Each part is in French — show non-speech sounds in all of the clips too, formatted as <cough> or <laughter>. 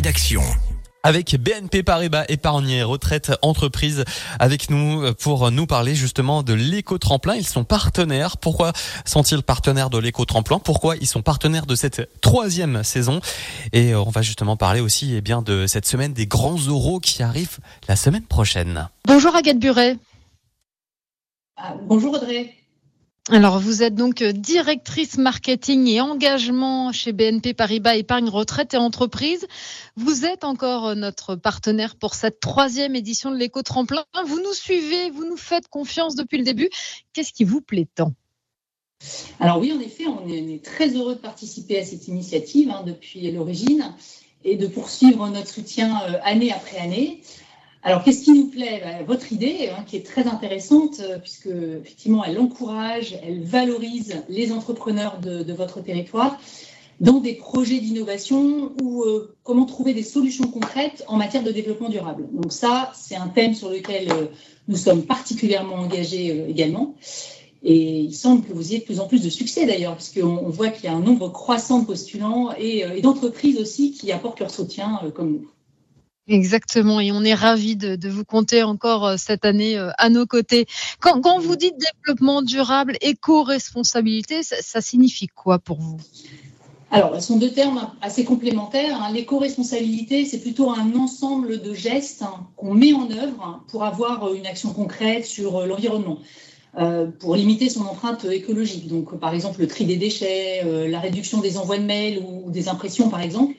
rédaction avec BNP Paribas Épargne Retraite Entreprise avec nous pour nous parler justement de l'éco-tremplin. Ils sont partenaires. Pourquoi sont-ils partenaires de l'éco-tremplin? Pourquoi ils sont partenaires de cette troisième saison? Et on va justement parler aussi eh bien, de cette semaine des grands euros qui arrivent la semaine prochaine. Bonjour Agathe Buret. Ah, bonjour Audrey. Alors, vous êtes donc euh, directrice marketing et engagement chez BNP Paribas Épargne Retraite et Entreprise. Vous êtes encore euh, notre partenaire pour cette troisième édition de l'éco-tremplin. Vous nous suivez, vous nous faites confiance depuis le début. Qu'est-ce qui vous plaît tant? Alors oui, en effet, on est, très heureux de participer à cette initiative hein, depuis l'origine et de poursuivre notre soutien euh, année après année. Alors, qu'est-ce qui nous plaît? Bah, Votre idée, hein, qui est très intéressante, euh, puisque effectivement, elle encourage, elle valorise les entrepreneurs de, votre territoire dans des projets d'innovation ou euh, comment trouver des solutions concrètes en matière de développement durable. Donc ça, c'est un thème sur lequel euh, nous sommes particulièrement engagés également. Et il semble que vous ayez de plus en plus de succès d'ailleurs, puisqu'on voit qu'il y a un nombre croissant de postulants et d'entreprises aussi qui apportent leur soutien comme nous. Exactement, et on est ravis de, vous compter encore euh, cette année euh, à nos côtés. Quand, vous dites développement durable, éco-responsabilité, ça, signifie quoi pour vous? Alors, ce sont deux termes assez complémentaires. Hein. L'éco-responsabilité, c'est plutôt un ensemble de gestes hein, qu'on met en œuvre pour avoir euh, une action concrète sur l'environnement, pour limiter son empreinte écologique. Donc, par exemple, le tri des déchets, la réduction des envois de mails ou des impressions, par exemple.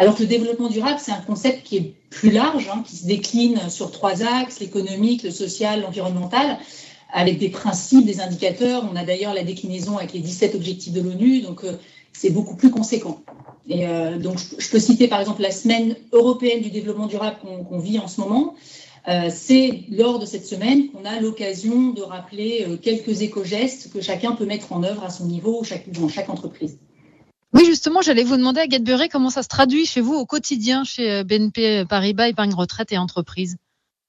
Alors que le développement durable, c'est un concept qui est plus large, hein, qui se décline sur trois axes, l'économique, le social, l'environnemental, avec des principes, des indicateurs. On a d'ailleurs la déclinaison avec les 17 objectifs de l'ONU, donc euh, c'est beaucoup plus conséquent. Et euh, donc je, peux citer par exemple la semaine européenne du développement durable qu'on vit en ce moment. Euh, c'est lors de cette semaine qu'on a l'occasion de rappeler quelques éco-gestes que chacun peut mettre en œuvre à son niveau dans chaque entreprise. Oui, justement, j'allais vous demander, Agathe Buret, comment ça se traduit chez vous au quotidien chez euh, BNP Paribas Épargne Retraite et Entreprise?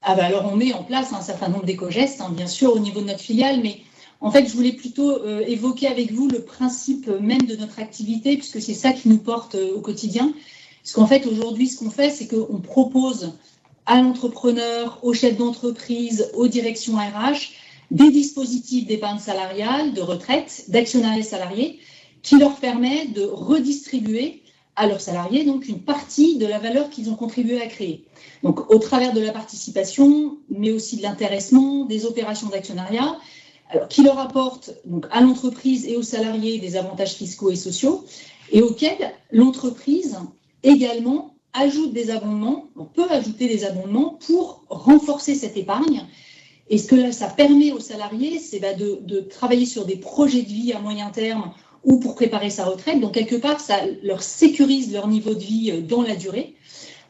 Ah bah alors, on met en place un certain nombre d'éco-gestes, hein, bien sûr, au niveau de notre filiale, mais en fait, je voulais plutôt euh, évoquer avec vous le principe même de notre activité, puisque c'est ça qui nous porte euh, au quotidien. Parce qu'en fait, aujourd'hui, ce qu'on fait, c'est qu'on propose à l'entrepreneur, aux chefs d'entreprise, aux directions RH, des dispositifs d'épargne salariale, de retraite, d'actionnariat salarié, qui leur permet de redistribuer à leurs salariés donc une partie de la valeur qu'ils ont contribué à créer. Donc au travers de la participation, mais aussi de l'intéressement, des opérations d'actionnariat, qui leur apportent donc à l'entreprise et aux salariés des avantages fiscaux et sociaux, et auxquels l'entreprise également ajoute des abondements, on peut ajouter des abondements pour renforcer cette épargne. Et ce que ça permet aux salariés, c'est bah, de, de travailler sur des projets de vie à moyen terme ou pour préparer sa retraite. Donc, quelque part, ça leur sécurise leur niveau de vie euh, dans la durée.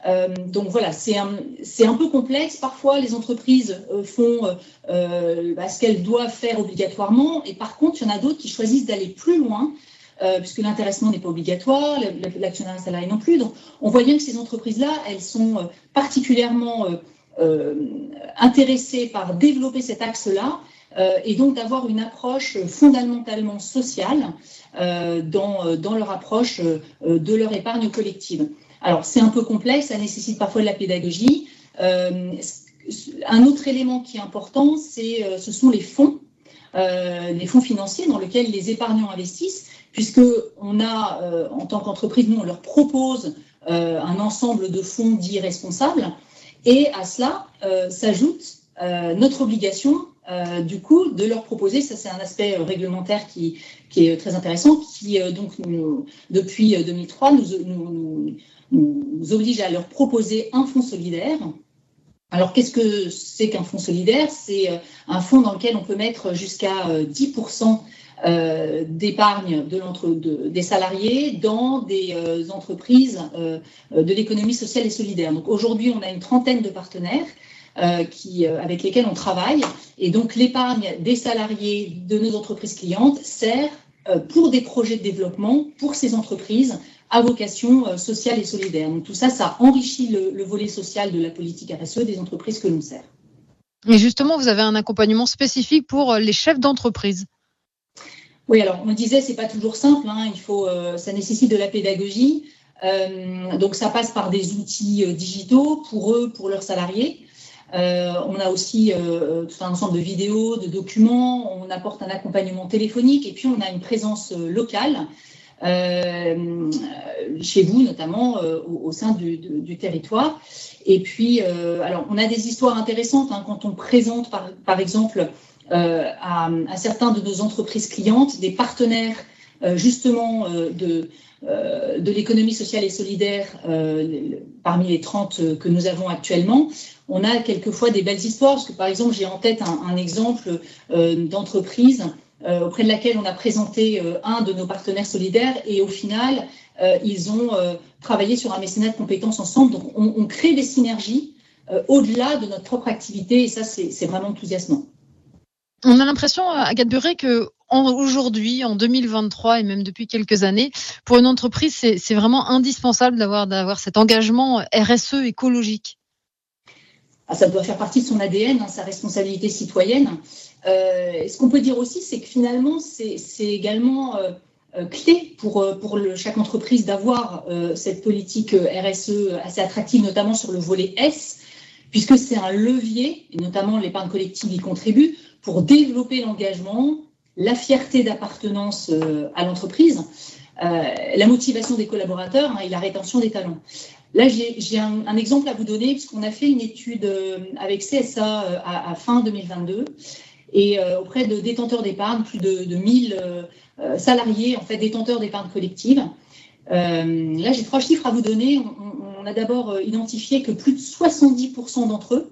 Euh, donc voilà, c'est un, un, peu complexe. Parfois, les entreprises euh, font bah, ce qu'elles doivent faire obligatoirement, et par contre, il y en a d'autres qui choisissent d'aller plus loin, puisque l'intéressement n'est pas obligatoire, l'actionnaire salarié non plus. Donc, on voit bien que ces entreprises-là, elles sont particulièrement intéressées par développer cet axe-là et donc d'avoir une approche fondamentalement sociale euh, dans, euh, dans, leur approche de leur épargne collective. Alors c'est un peu complexe, ça nécessite parfois de la pédagogie. un autre élément qui est important, c'est, ce sont les fonds, les fonds financiers dans lesquels les épargnants investissent, puisque on a, en tant qu'entreprise, nous on leur propose un ensemble de fonds dits responsables, et à cela s'ajoute notre obligation euh, du coup, de leur proposer, ça c'est un aspect euh, réglementaire qui, est très intéressant, qui euh, donc depuis 2003 nous, nous, oblige à leur proposer un fonds solidaire. Alors qu'est-ce que c'est qu'un fonds solidaire? C'est un fonds dans lequel on peut mettre jusqu'à 10% d'épargne de des salariés dans des entreprises de l'économie sociale et solidaire. Donc aujourd'hui, on a une trentaine de partenaires euh, qui, euh, avec lesquels on travaille. Et donc l'épargne des salariés de nos entreprises clientes sert euh, pour des projets de développement pour ces entreprises à vocation sociale et solidaire. Donc tout ça, ça enrichit le, volet social de la politique RSE des entreprises que l'on sert. Et justement, vous avez un accompagnement spécifique pour les chefs d'entreprise. Oui, alors on disait, c'est pas toujours simple. Hein. il faut, ça nécessite de la pédagogie. donc ça passe par des outils digitaux pour eux, pour leurs salariés. On a aussi tout un ensemble de vidéos, de documents, on apporte un accompagnement téléphonique et puis on a une présence locale euh, chez vous notamment euh, au, sein du, territoire. Et puis, euh, alors, on a des histoires intéressantes hein, quand on présente, par, exemple, à, certains de nos entreprises clientes des partenaires justement de, de l'économie sociale et solidaire parmi les 30 que nous avons actuellement. On a quelquefois des belles histoires, parce que par exemple, j'ai en tête un, exemple d'entreprise euh, auprès de laquelle on a présenté euh, un de nos partenaires solidaires et au final, euh, ils ont travaillé sur un mécénat de compétences ensemble. Donc, on, crée des synergies au-delà de notre propre activité et ça, c'est vraiment enthousiasmant. On a l'impression, Agathe Buré, que aujourd'hui, en 2023 et même depuis quelques années, pour une entreprise, c'est vraiment indispensable d'avoir cet engagement RSE écologique. Ah, ça doit faire partie de son ADN, hein, sa responsabilité citoyenne. Euh, ce qu'on peut dire aussi, c'est que finalement, c'est également euh, euh, clé pour, pour chaque entreprise d'avoir cette politique RSE assez attractive, notamment sur le volet S, puisque c'est un levier, et notamment l'épargne collective y contribue, pour développer l'engagement, la fierté d'appartenance à l'entreprise, la motivation des collaborateurs hein, et la rétention des talents. Là, j'ai un, exemple à vous donner, puisqu'on a fait une étude avec CSA à fin 2022 et euh, auprès de détenteurs d'épargne, plus de, de 1000 euh, euh, salariés, en fait, détenteurs d'épargne collective. là, j'ai trois chiffres à vous donner. On, a d'abord identifié que plus de 70% d'entre eux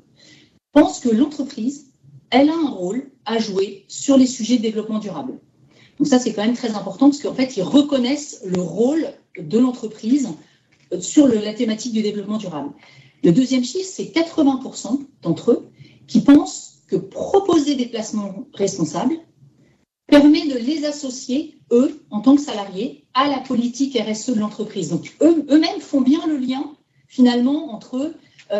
pensent que l'entreprise, elle a un rôle à jouer sur les sujets de développement durable. Donc ça, c'est quand même très important parce qu'en fait, ils reconnaissent le rôle de l'entreprise sur la thématique du développement durable. Le deuxième chiffre, c'est 80% d'entre eux qui pensent que proposer des placements responsables permet de les associer, eux, en tant que salariés, à la politique RSE de l'entreprise. Donc, eux-mêmes font bien le lien, finalement, entre euh,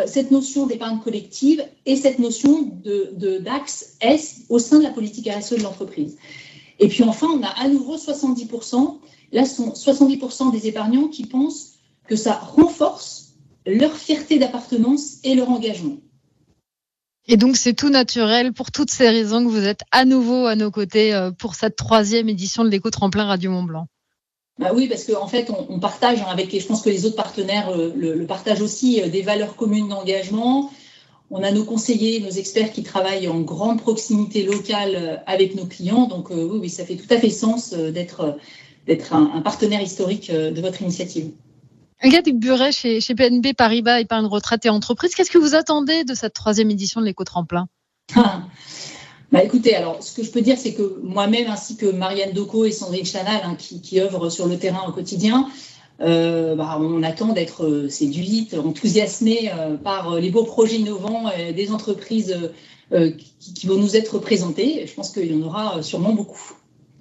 cette notion d'épargne collective et cette notion de, d'axe S au sein de la politique RSE de l'entreprise? Et puis enfin, on a à nouveau 70%, là, sont 70% des épargnants qui pensent que ça renforce leur fierté d'appartenance et leur engagement. Et donc, c'est tout naturel pour toutes ces raisons que vous êtes à nouveau à nos côtés euh, pour cette troisième édition de l'éco-tremplin Radio Mont Blanc. Bah oui, parce qu'en en fait, on, partage hein, avec, et je pense que les autres partenaires euh, le, partagent aussi, euh, des valeurs communes d'engagement. On a nos conseillers, nos experts qui travaillent en grande proximité locale avec nos clients. Donc oui, oui, ça fait tout à fait sens d'être d'être un, partenaire historique de votre initiative. Agathe Buret chez, chez PNB Paribas Épargne Retraite et Entreprise. Qu'est-ce que vous attendez de cette troisième édition de l'éco-tremplin? <laughs> bah écoutez, alors ce que je peux dire, c'est que moi-même, ainsi que Marianne Doco et Sandrine Chanal, hein, qui, qui œuvrent sur le terrain au quotidien, euh, bah, on attend d'être euh, séduite, enthousiasmée euh, par les beaux projets innovants des entreprises qui, qui, vont nous être présentés. Je pense qu'il y en aura sûrement beaucoup.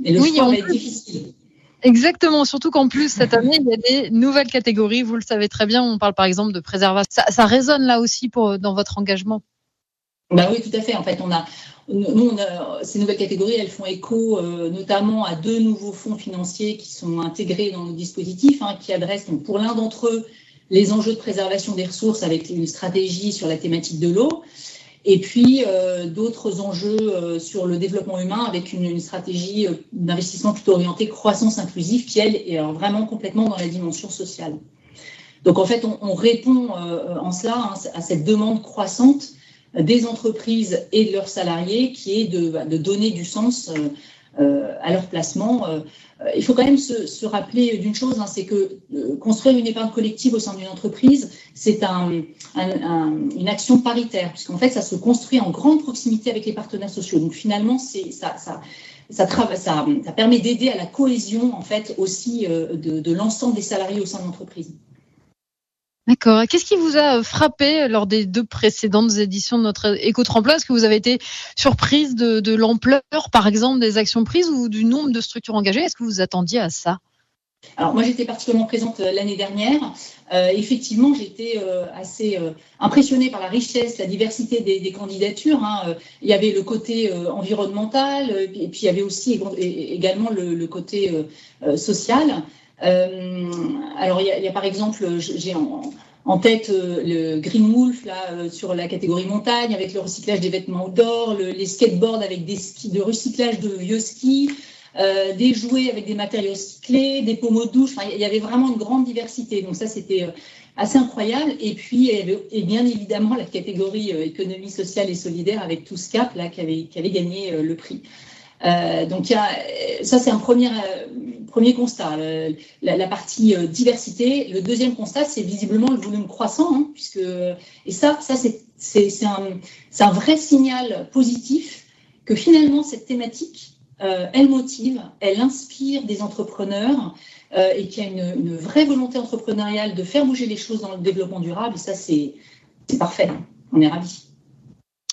Et le choix va être difficile. Exactement, surtout qu'en plus, cette année, il y a des nouvelles catégories, vous le savez très bien, on parle par exemple de préservation. Ça, résonne là aussi pour, dans votre engagement bah Oui, tout à fait. En fait, on a, nous, ces nouvelles catégories, elles font écho euh, notamment à deux nouveaux fonds financiers qui sont intégrés dans nos dispositifs, hein, qui adressent pour l'un d'entre eux les enjeux de préservation des ressources avec une stratégie sur la thématique de l'eau et puis euh, d'autres enjeux euh, sur le développement humain avec une, stratégie d'investissement plutôt orientée croissance inclusive qui, elle, est vraiment complètement dans la dimension sociale. Donc en fait, on, répond en cela hein, à cette demande croissante des entreprises et de leurs salariés qui est de, de donner du sens à leur placement euh, il faut quand même se, rappeler d'une chose, hein, c'est que euh, construire une épargne collective au sein d'une entreprise, c'est une action paritaire, puisqu'en fait, ça se construit en grande proximité avec les partenaires sociaux. Donc finalement, ça, permet d'aider à la cohésion en fait aussi euh, de l'ensemble des salariés au sein de l'entreprise. D'accord. Qu'est-ce qui vous a frappé lors des deux précédentes éditions de notre éco-tremplin Est-ce que vous avez été surprise de, l'ampleur, par exemple, des actions prises ou du nombre de structures engagées? Est-ce que vous attendiez à ça? Alors moi j'étais particulièrement présente euh, l'année dernière. Euh, effectivement, j'étais euh, assez impressionnée par la richesse, la diversité des, candidatures. Hein. Il y avait le côté environnemental et puis il y avait aussi également le côté social. Alors, il y, a par exemple, j'ai en, tête le Green Wolf là, sur la catégorie montagne avec le recyclage des vêtements d'or, les skateboards avec des skis de recyclage de vieux skis, euh, des jouets avec des matériaux cyclés, des pommeaux de douche. il y avait vraiment une grande diversité. Donc ça, c'était euh, assez incroyable. Et puis, et bien évidemment, la catégorie euh, économie sociale et solidaire avec tout cap là, qui avait gagné le prix. Donc ça, c'est un premier, premier constat, la, partie diversité. Le deuxième constat, c'est visiblement le volume croissant, hein, puisque et ça, ça c'est un, un vrai signal positif que finalement cette thématique euh, elle motive, elle inspire des entrepreneurs euh, et qui a une, vraie volonté entrepreneuriale de faire bouger les choses dans le développement durable. Et ça, c'est parfait. On est ravis.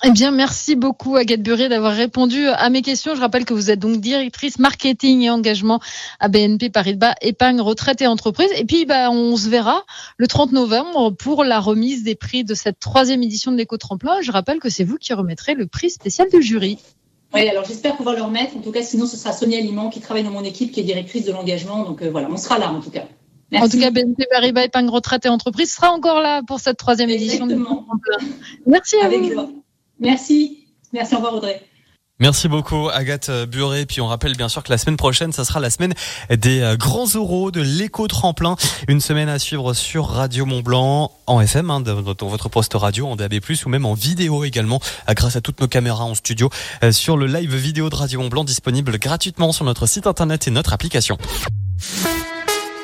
Eh bien, merci beaucoup Agathe Buré d'avoir répondu à mes questions. Je rappelle que vous êtes donc directrice marketing et engagement à BNP Paribas épargne retraite et entreprise. Et puis, bah, on se verra le 30 novembre pour la remise des prix de cette troisième édition de l'éco-tremplin. Je rappelle que c'est vous qui remettrez le prix spécial du jury. Oui, alors j'espère pouvoir le remettre. En tout cas, sinon, ce sera Sonia Liman qui travaille dans mon équipe, qui est directrice de l'engagement. Donc euh, voilà, on sera là en tout cas. Merci. En tout cas, BNP Paribas Épargne Retraite et Entreprise sera encore là pour cette troisième édition. Merci à Avec vous. Merci. Merci, au revoir Audrey. Merci beaucoup Agathe Buré. Puis on rappelle bien sûr que la semaine prochaine, ça sera la semaine des euh, grands euros de l'éco-tremplin. Une semaine à suivre sur Radio Mont Blanc, en FM, hein, dans votre poste radio, en DAB+, ou même en vidéo également, euh, grâce à toutes nos caméras en studio, euh, sur le live vidéo de Radio Mont Blanc disponible gratuitement sur notre site internet et notre application.